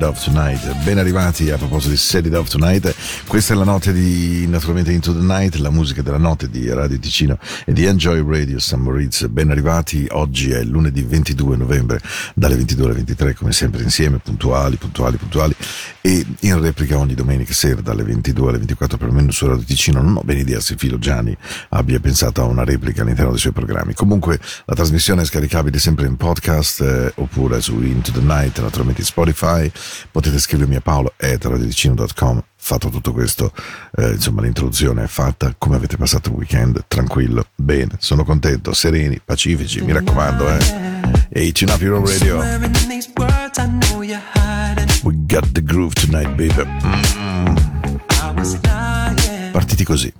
Set It Tonight. Ben arrivati a proposito di Set It Off Tonight. Questa è la notte di naturalmente Into the Night, la musica della notte di Radio Ticino e di Enjoy Radio San Moritz. Ben arrivati, oggi è lunedì 22 novembre, dalle 22 alle 23, come sempre insieme, puntuali, puntuali, puntuali. E in replica ogni domenica sera dalle 22 alle 24 per perlomeno su Radio Ticino. Non ho ben idea se Filo Gianni abbia pensato a una replica all'interno dei suoi programmi. Comunque la trasmissione è scaricabile sempre in podcast eh, oppure su Into the Night, naturalmente Spotify. Potete scrivermi a paolo paolo.radioticino.com. Fatto tutto questo, eh, insomma, l'introduzione è fatta. Come avete passato il weekend? Tranquillo? Bene, sono contento, sereni, pacifici, mi raccomando, eh. Hey, tune up your radio. We got the groove tonight, baby. Mm. Partiti così.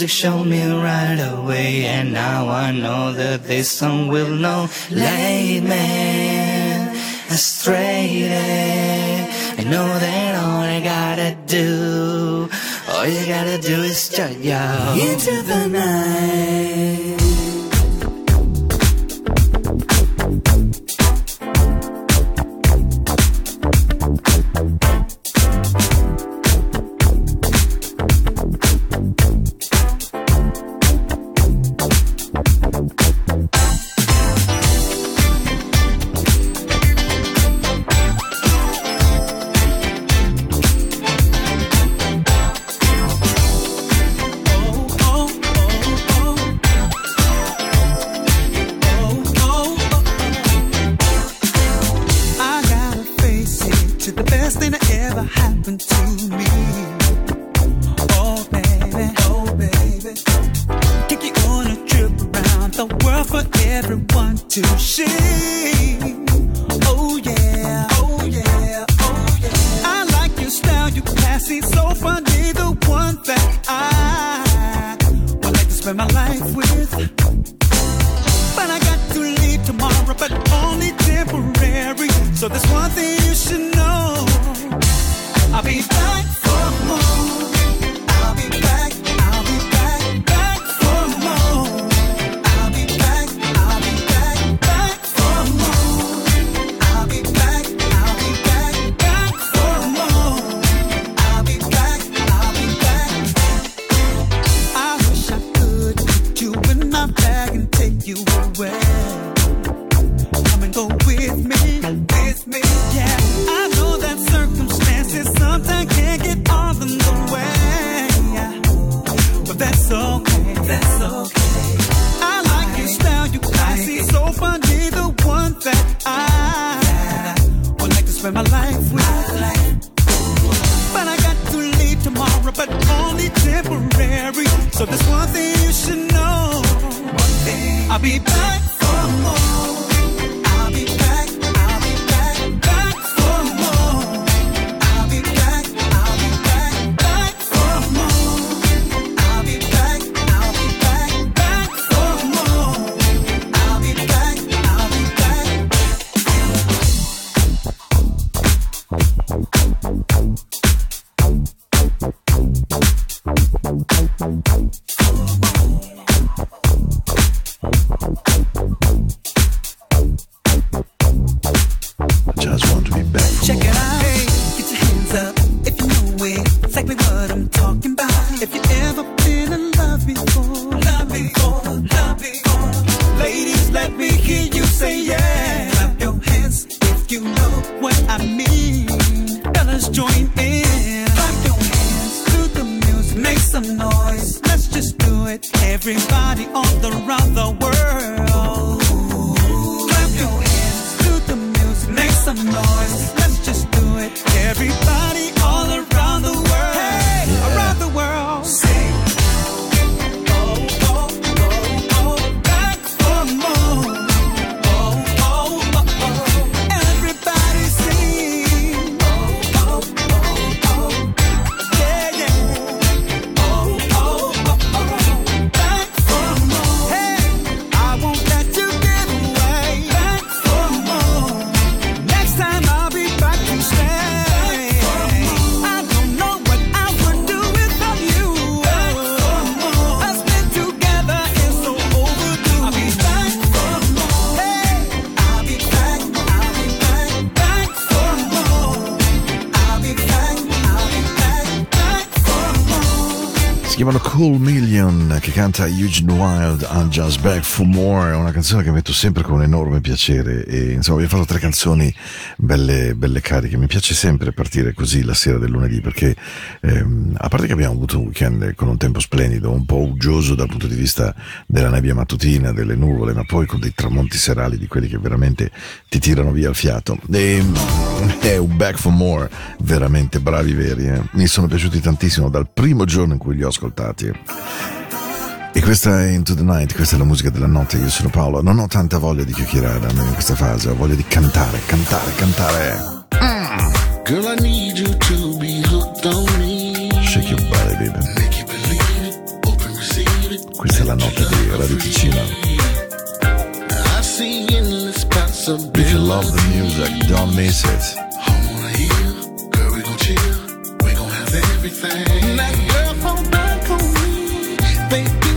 Music showed me right away, and now I know that this song will not lead me astray. I know that all I gotta do, all you gotta do is start yo into the night. the best thing that ever happened to me. Oh, baby, oh, baby. Take you on a trip around the world for everyone to. Just want to be back. Check it out. Cool me. Newton che canta Huge Eugene Wild I'm Just Back for More è una canzone che metto sempre con enorme piacere e insomma vi ho fatto tre canzoni belle, belle cariche. Mi piace sempre partire così la sera del lunedì perché ehm, a parte che abbiamo avuto un weekend con un tempo splendido un po' uggioso dal punto di vista della nebbia mattutina delle nuvole ma poi con dei tramonti serali di quelli che veramente ti tirano via il fiato. E, è un Back for More veramente bravi veri eh. mi sono piaciuti tantissimo dal primo giorno in cui li ho ascoltati. E questa è Into the Night, questa è la musica della notte, io sono Paolo, non ho tanta voglia di chiacchierare almeno in questa fase, ho voglia di cantare, cantare, cantare. Mm. Girl, I need you to be hooked on me. Shake your body, baby. Make you believe it, open, receive it. Questa è la notte di Radio Ticino. I see endless possibilities. If you love the music, don't miss it. I wanna hear, girl, we gon' chill, we gon' have everything. Now, girl, fall back on me, baby.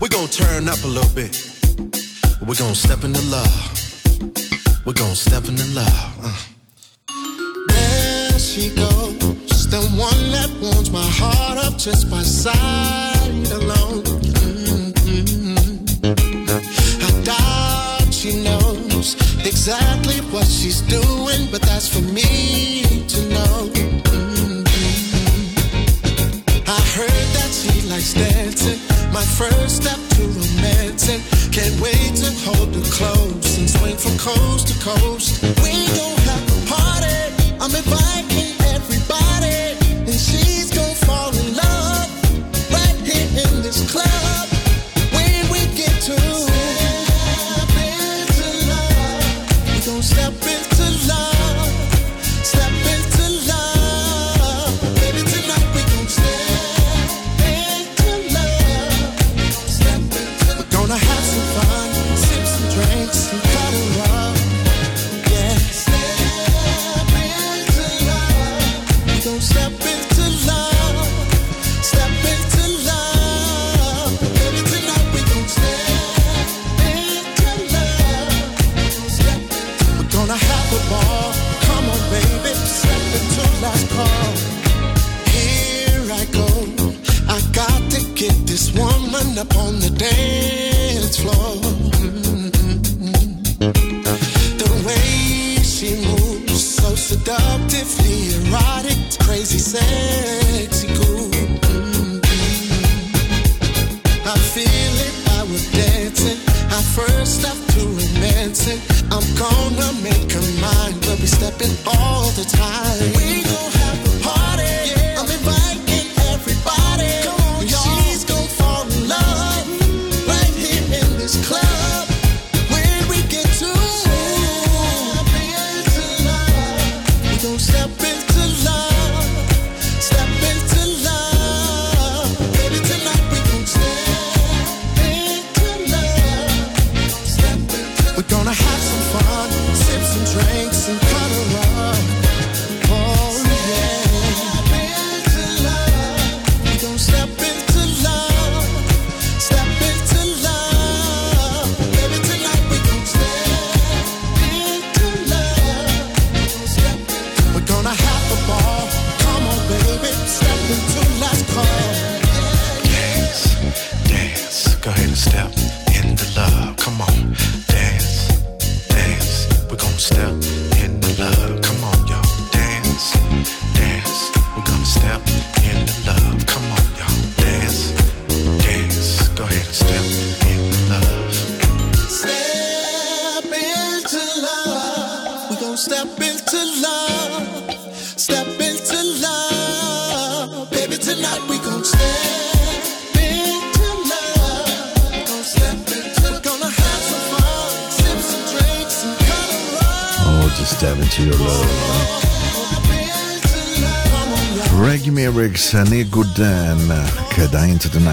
We're gonna turn up a little bit. We're gonna step into love. We're gonna step into love. Uh. There she goes, just the one that warms my heart up just by sight alone. Mm-hmm. I doubt she knows exactly what she's doing, but that's for me to know. Mm-hmm. I heard that she likes dancing my first step to romance. And can't wait to hold you close and swing from coast to coast. We gon' have a party. I'm inviting. Make her mine. We'll be stepping all the time. We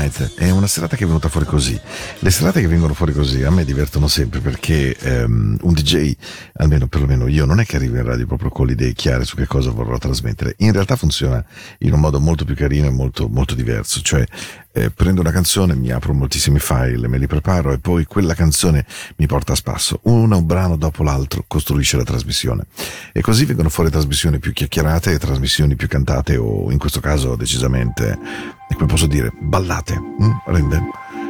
Night è una serata che è venuta fuori così. Le serate che vengono fuori così a me divertono sempre perché ehm, un DJ, almeno perlomeno io, non è che arrivo in radio proprio con le idee chiare su che cosa vorrò trasmettere. In realtà funziona in un modo molto più carino e molto, molto diverso. Cioè, eh, prendo una canzone, mi apro moltissimi file, me li preparo e poi quella canzone mi porta a spasso. Un brano dopo l'altro costruisce la trasmissione. E così vengono fuori trasmissioni più chiacchierate e trasmissioni più cantate o in questo caso decisamente, come posso dire, ballate. Mm? Rende?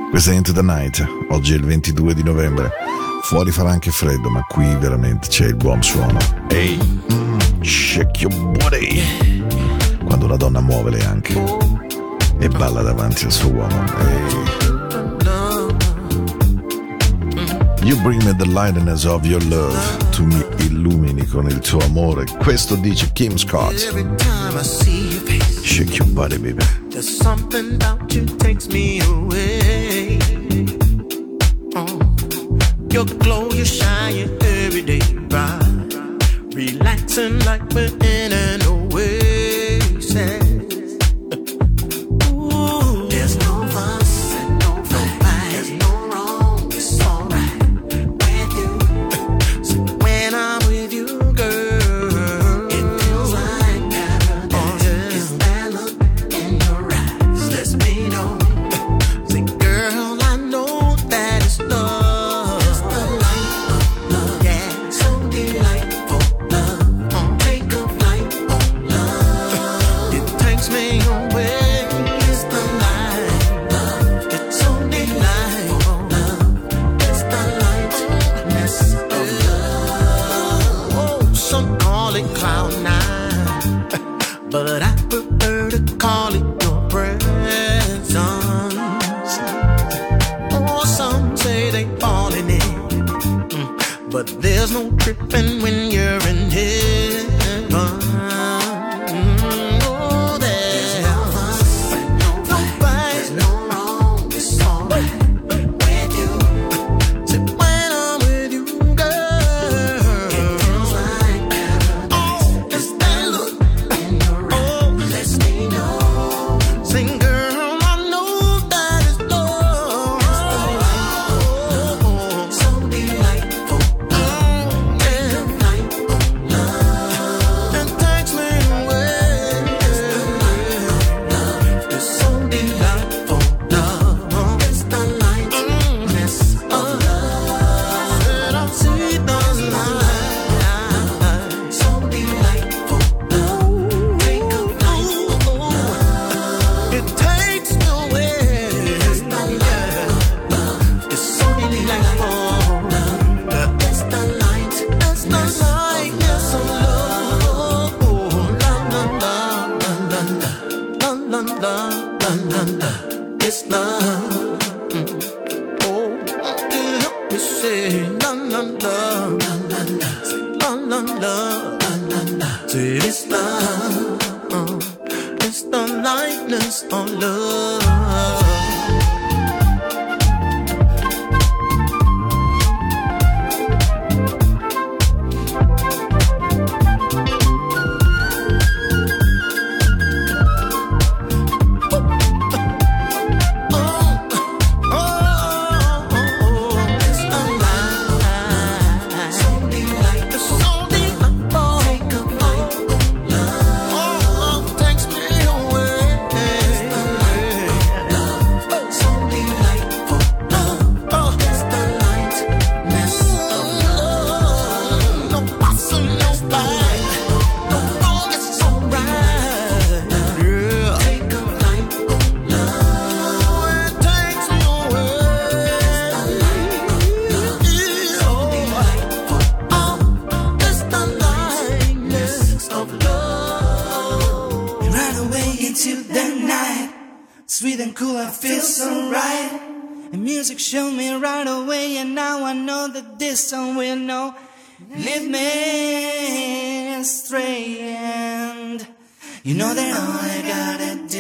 Questa è Into the Night, oggi è il 22 di novembre. Fuori farà anche freddo, ma qui veramente c'è il buon suono. Ehi, mm, shake your body. Quando una donna muove lei anche e balla davanti al suo uomo. Ehi. You bring me the lightness of your love. Tu mi illumini con il tuo amore. Questo dice Kim Scott. Every time I see your face, Shake your body, baby. there's something about you takes me away. Oh, your glow, you shine every day bright, relaxing like we're in an oasis. But there's no tripping when you're in heaven. Uh-huh. All I gotta do,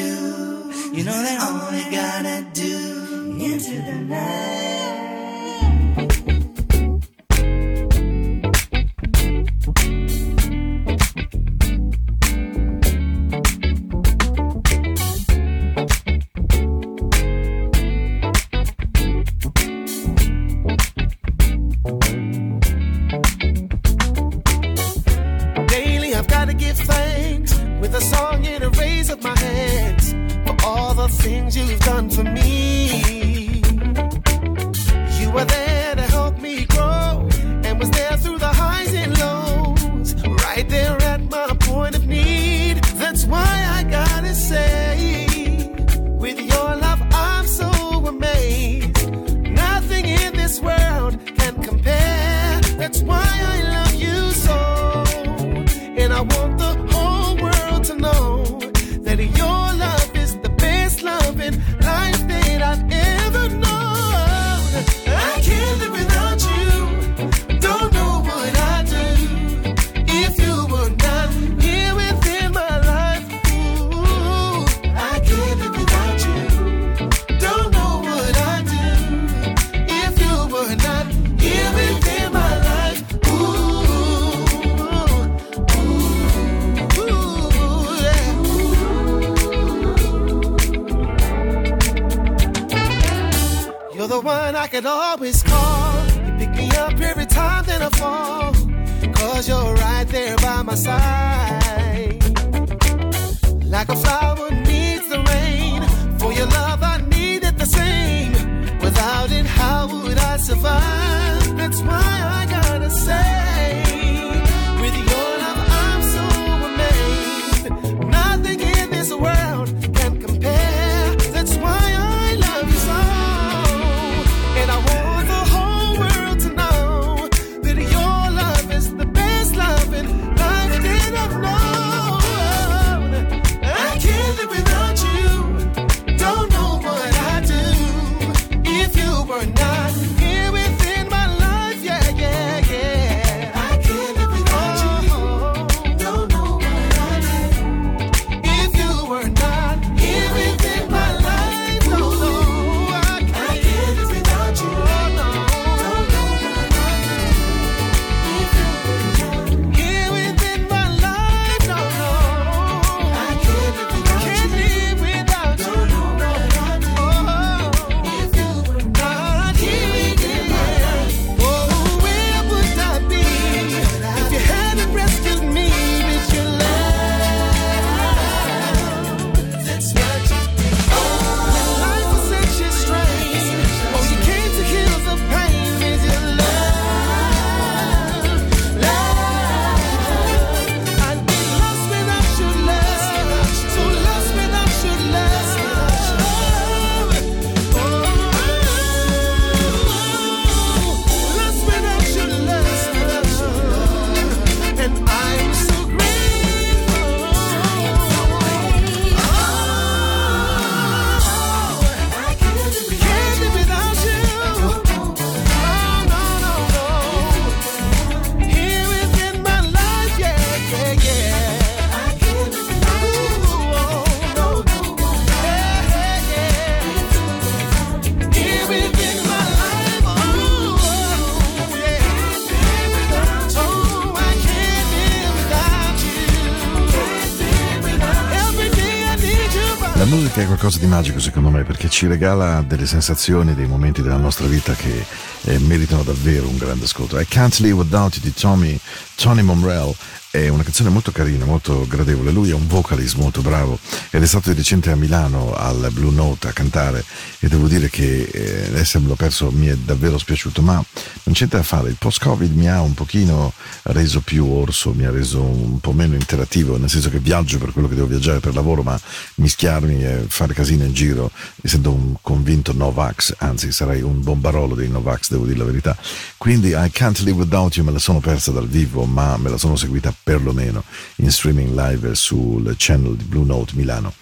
qualcosa di magico secondo me perché ci regala delle sensazioni, dei momenti della nostra vita che eh, meritano davvero un grande ascolto. I Can't Live Without You di Tommy, Tony Monrell è una canzone molto carina, molto gradevole. Lui è un vocalist molto bravo ed è stato di recente a Milano al Blue Note a cantare e devo dire che eh, l'essere perso mi è davvero spiaciuto, ma non c'è da fare. Il post-Covid mi ha un pochino reso più orso, mi ha reso un po' meno interattivo, nel senso che viaggio per quello che devo viaggiare per lavoro, ma mischiarmi e fare casino in giro, essendo un convinto Novax, anzi sarei un bombarolo dei Novax, devo dire la verità. Quindi I Can't Live Without You me la sono persa dal vivo, ma me la sono seguita perlomeno in streaming live sul channel di Blue Note Milano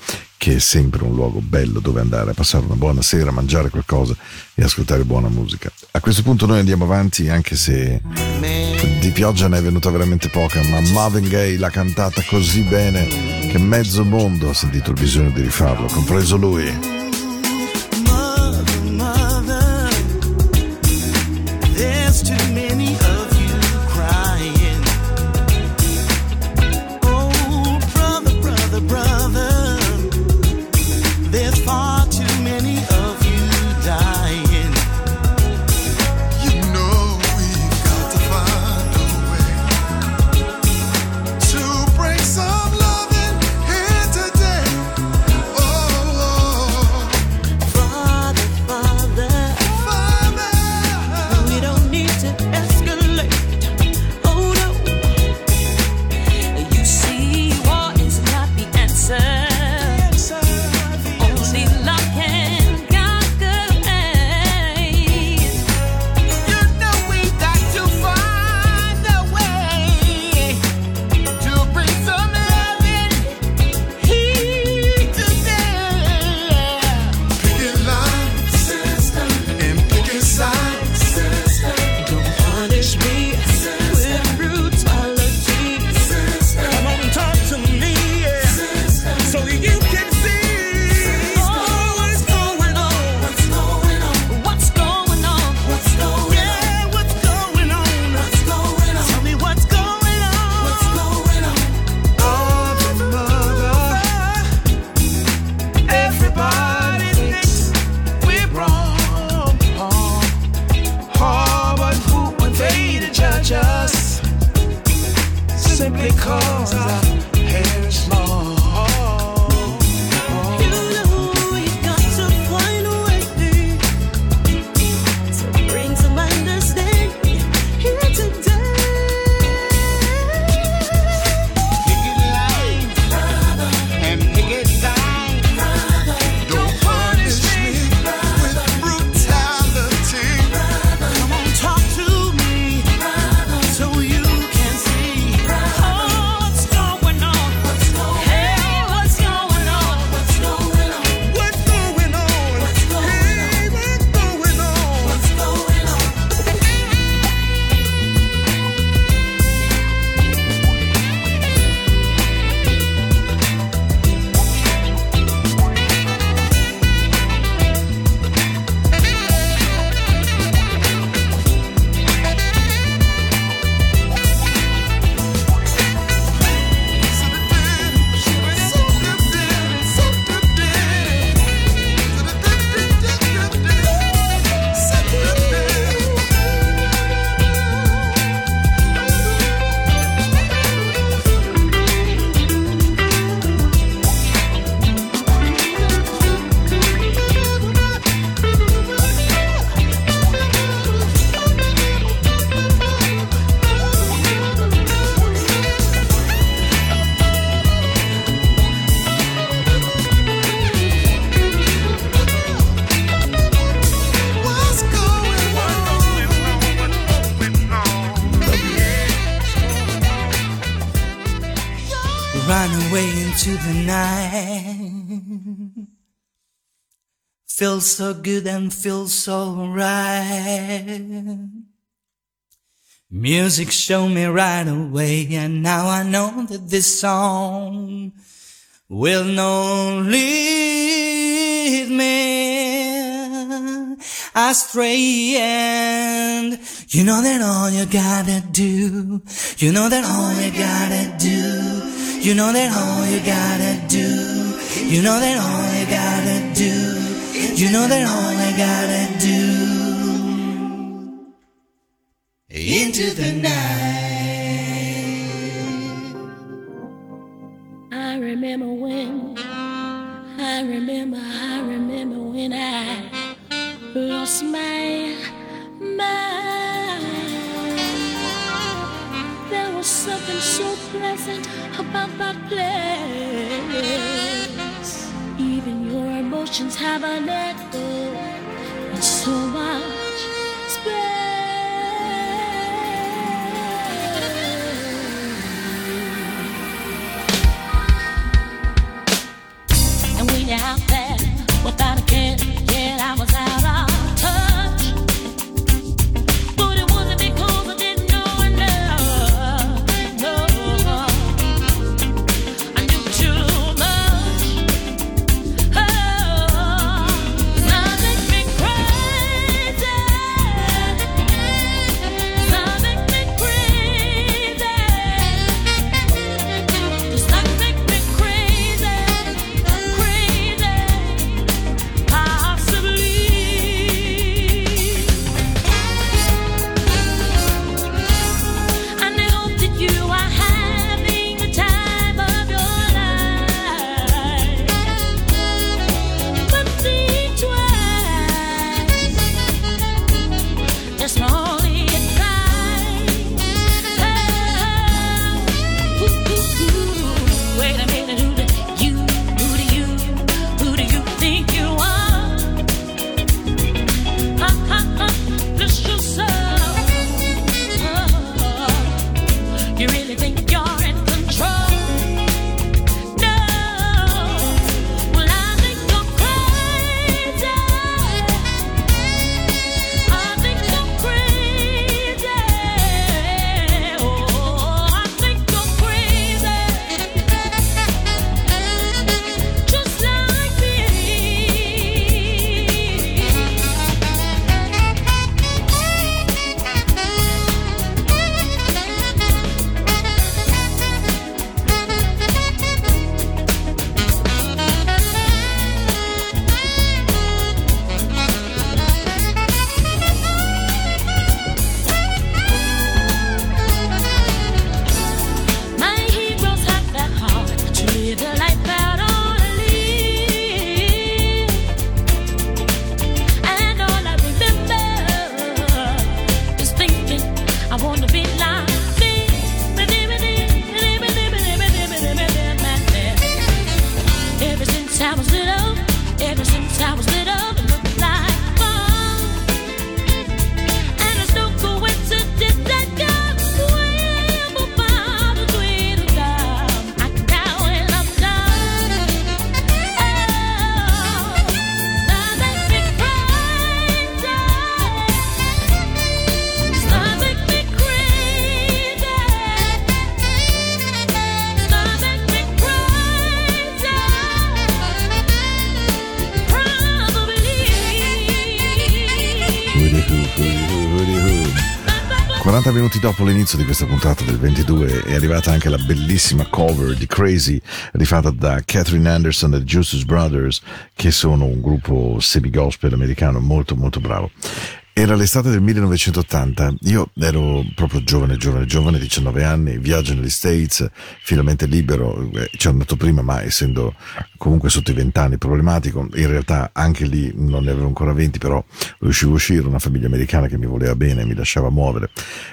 che è sempre un luogo bello dove andare a passare una buona sera, mangiare qualcosa e ascoltare buona musica. A questo punto noi andiamo avanti anche se di pioggia ne è venuta veramente poca, ma Marvin Gaye l'ha cantata così bene che mezzo mondo ha sentito il bisogno di rifarlo, compreso lui. Hands up, hands. Good and feels so right. Music showed me right away, and now I know that this song will not lead me astray. And you know that all you gotta do, you know that all you gotta do, you know that all you gotta do You know that all you gotta do, you know that all I gotta do. Into the night. I remember when, I remember, I remember when I lost my mind. There was something so pleasant about that place questions have I let go? And so much space. And we out there without a care, yeah, I was out. Minuti dopo l'inizio di questa puntata del 22 è arrivata anche la bellissima cover di Crazy rifatta da Catherine Anderson e Justice Brothers che sono un gruppo semi-gospel americano molto molto bravo. Era l'estate del 1980, io ero proprio giovane, giovane, giovane, 19 anni, viaggio negli States, finalmente libero, eh, ci ero andato prima ma essendo comunque sotto i 20 anni problematico, in realtà anche lì non ne avevo ancora 20 però riuscivo a uscire, una famiglia americana che mi voleva bene, mi lasciava muovere,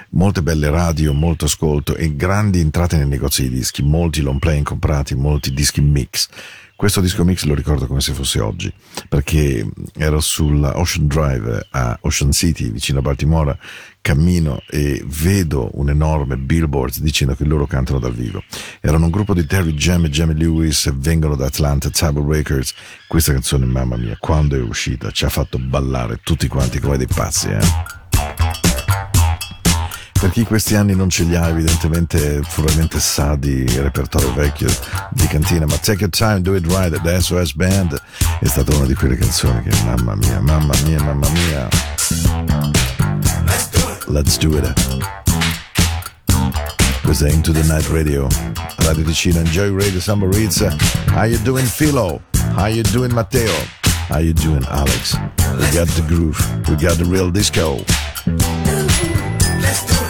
molte belle radio, molto ascolto e grandi entrate nei negozi di dischi, molti long playing comprati, molti dischi mix. Questo disco mix lo ricordo come se fosse oggi, perché ero sulla Ocean Drive a Ocean City, vicino a Baltimora, cammino e vedo un enorme billboard dicendo che loro cantano dal vivo. Erano un gruppo di Terry Jam e Jamie Lewis, vengono da Atlanta, Table Records. Questa canzone, mamma mia, quando è uscita ci ha fatto ballare tutti quanti come dei pazzi, eh. Per chi questi anni non ce li ha, evidentemente probabilmente sa di repertorio vecchio di cantina, ma Take Your Time, Do It Right, The SOS Band è stata una di quelle canzoni che mamma mia, mamma mia, mamma mia. Let's do it. Questa è Into the Night Radio. Radio Ticino, Enjoy Radio Summer Ritz. How you doing Philo? How you doing Matteo? How you doing Alex? We got the groove. We got the real disco. You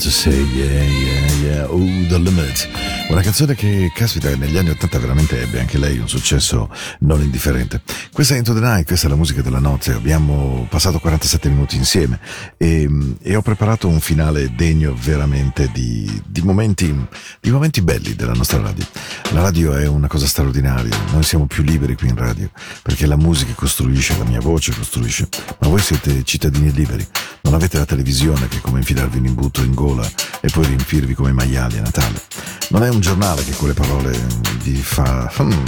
to say yeah, yeah, yeah, oh, the limit. Una canzone che, caspita, negli anni 80 veramente ebbe anche lei un successo non indifferente. Questa è Into the Night, questa è la musica della notte. Abbiamo passato 47 minuti insieme e, e ho preparato un finale degno veramente di, di momenti, di momenti belli della nostra radio. La radio è una cosa straordinaria, noi siamo più liberi qui in radio perché la musica costruisce, la mia voce costruisce, ma voi siete cittadini liberi. Non avete la televisione che è come infilarvi un imbuto in gola e poi riempirvi come maiali a Natale. Non è un giornale che con le parole vi fa hmm,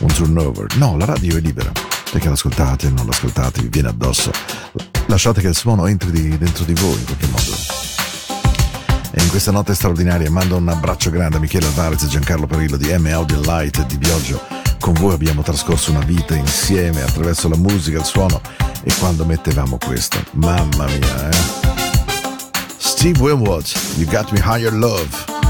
un turnover. No, la radio è libera. Perché l'ascoltate, non l'ascoltate, vi viene addosso. Lasciate che il suono entri di- dentro di voi in qualche modo. E in questa notte straordinaria mando un abbraccio grande a Michele Alvarez e Giancarlo Perillo di M Audio Light di Biogio. Con voi abbiamo trascorso una vita insieme attraverso la musica, il suono e quando mettevamo questo. Mamma mia, eh. Steve Winwood, You Got Me Higher Love.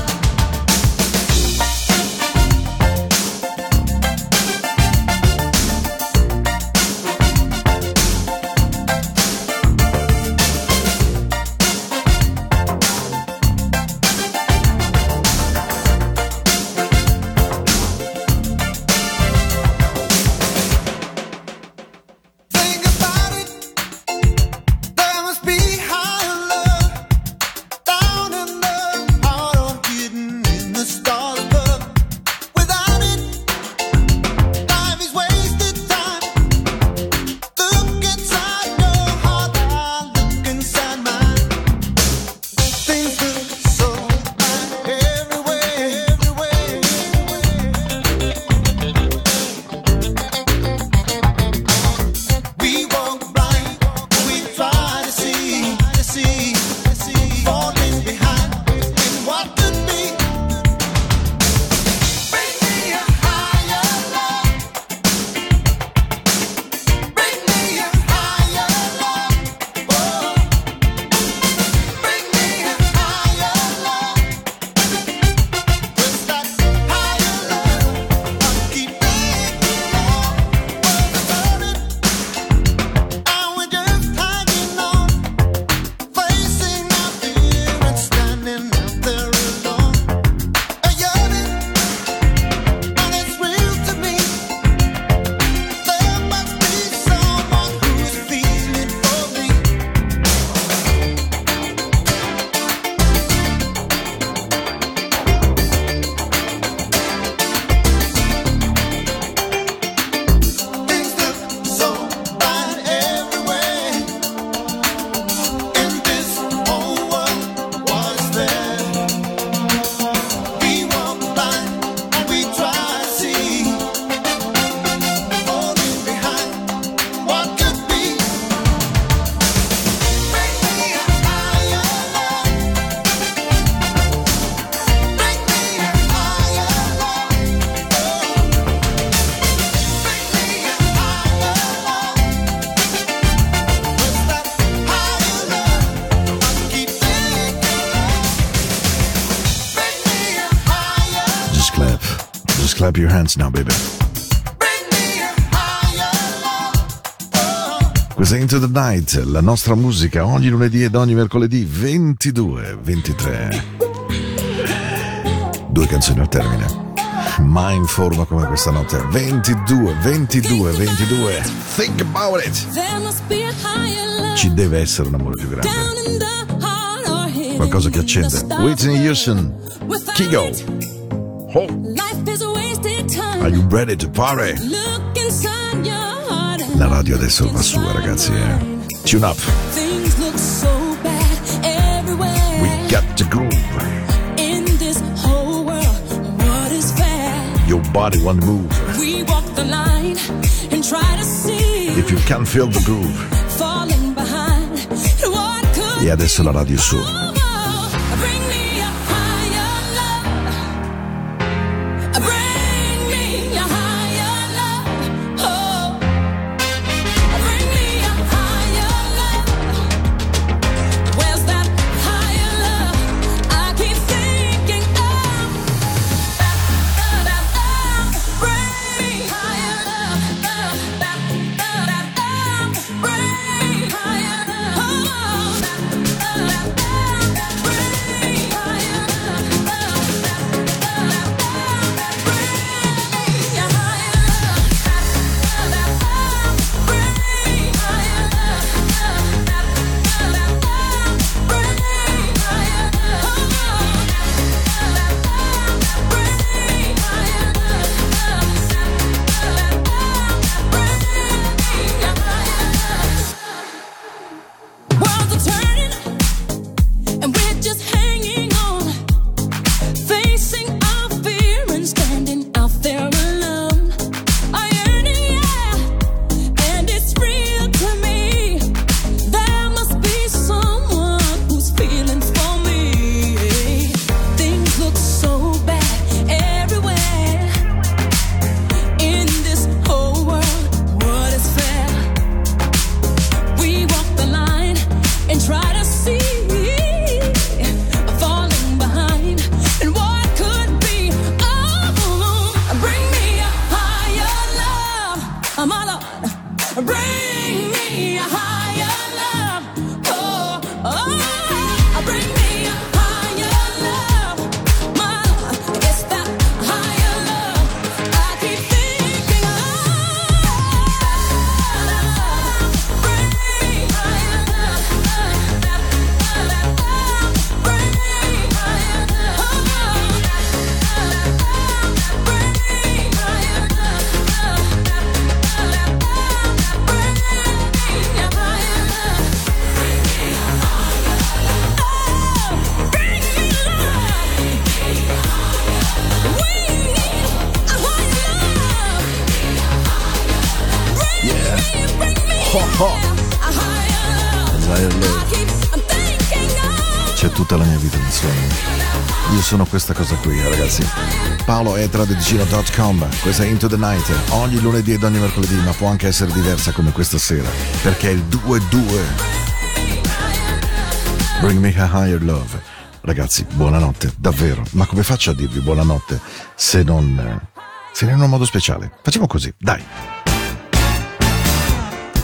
Just clap your hands now, baby. Questa è Into the Night, la nostra musica ogni lunedì ed ogni mercoledì 22, 23. Due canzoni al termine. Mai in forma come questa notte. 22, 22, 22. Think about it. Ci deve essere un amore più grande. Qualcosa che accende. Whitney. Houston. Kigo. Oh, are you ready to party? La radio adesso va su, ragazzi. Eh. Tune up. We got the groove. in this whole world, what is fair? Your body won't move. If you can't feel the groove. falling behind. What could E adesso la radio su. Tradicino.com, questa è Into the Night, ogni lunedì ed ogni mercoledì, ma può anche essere diversa come questa sera, perché è il 2-2. Bring me a higher love. Ragazzi, buonanotte, davvero. Ma come faccio a dirvi buonanotte se non... se non in un modo speciale? Facciamo così, dai.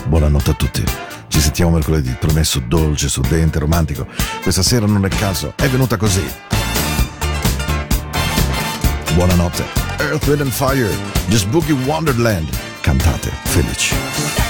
Buonanotte a tutti. Ci sentiamo mercoledì, promesso dolce, sudente, romantico. Questa sera non è caso, è venuta così. Buonanotte. Earth, Wind and Fire, Just Boogie Wonderland. Cantate felici.